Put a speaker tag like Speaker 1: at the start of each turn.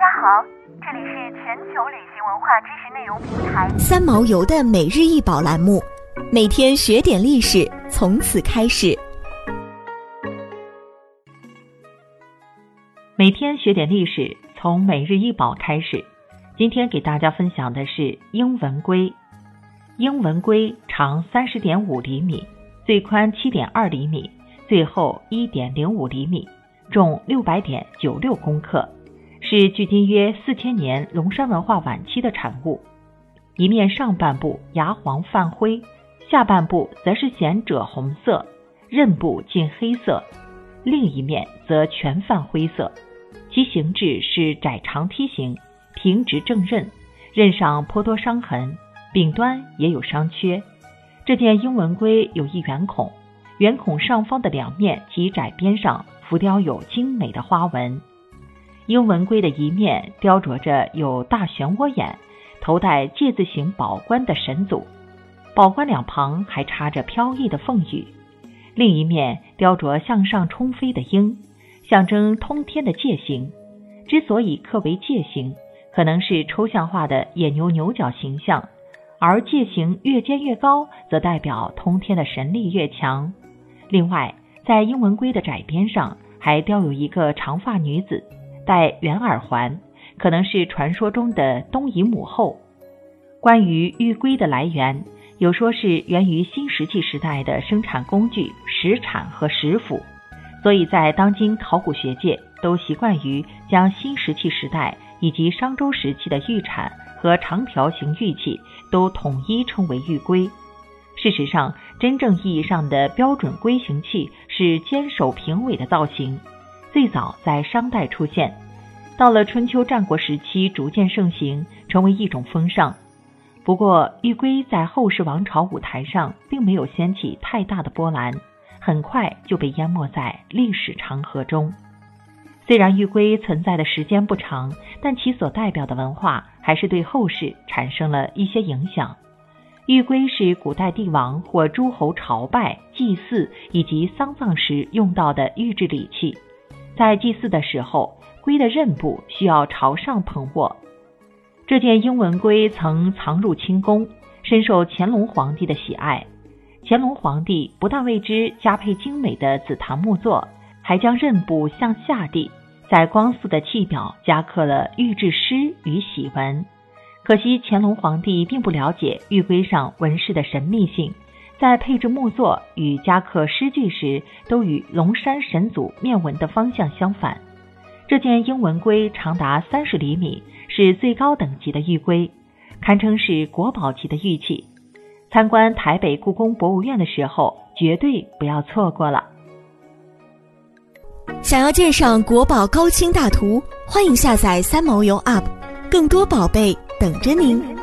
Speaker 1: 家好，这里是全球旅行文化知识内容平台
Speaker 2: 三毛游的每日一宝栏目，每天学点历史，从此开始。
Speaker 3: 每天学点历史，从每日一宝开始。今天给大家分享的是英文龟。英文龟长三十点五厘米，最宽七点二厘米，最厚一点零五厘米，重六百点九六公克。是距今约四千年龙山文化晚期的产物。一面上半部牙黄泛灰，下半部则是显赭红色，刃部近黑色；另一面则全泛灰色。其形制是窄长梯形，平直正刃，刃上颇多伤痕，柄端也有伤缺。这件英文龟有一圆孔，圆孔上方的两面及窄边上浮雕有精美的花纹。英文龟的一面雕琢着有大漩涡眼、头戴戒字形宝冠的神祖，宝冠两旁还插着飘逸的凤羽；另一面雕琢向上冲飞的鹰，象征通天的戒形。之所以刻为戒形，可能是抽象化的野牛牛角形象，而戒形越尖越高，则代表通天的神力越强。另外，在英文龟的窄边上还雕有一个长发女子。戴圆耳环，可能是传说中的东夷母后。关于玉龟的来源，有说是源于新石器时代的生产工具石铲和石斧，所以在当今考古学界都习惯于将新石器时代以及商周时期的玉铲和长条形玉器都统一称为玉龟。事实上，真正意义上的标准龟形器是尖首平尾的造型。最早在商代出现，到了春秋战国时期逐渐盛行，成为一种风尚。不过，玉圭在后世王朝舞台上并没有掀起太大的波澜，很快就被淹没在历史长河中。虽然玉圭存在的时间不长，但其所代表的文化还是对后世产生了一些影响。玉圭是古代帝王或诸侯朝拜、祭祀以及丧葬时用到的玉制礼器。在祭祀的时候，龟的刃部需要朝上捧握。这件英文龟曾藏入清宫，深受乾隆皇帝的喜爱。乾隆皇帝不但为之加配精美的紫檀木座，还将刃部向下递，在光素的器表加刻了玉制诗与玺文。可惜乾隆皇帝并不了解玉龟上纹饰的神秘性。在配置木座与加刻诗句时，都与龙山神祖面纹的方向相反。这件英文龟长达三十厘米，是最高等级的玉龟，堪称是国宝级的玉器。参观台北故宫博物院的时候，绝对不要错过了。
Speaker 2: 想要鉴赏国宝高清大图，欢迎下载三毛游 App，更多宝贝等着您。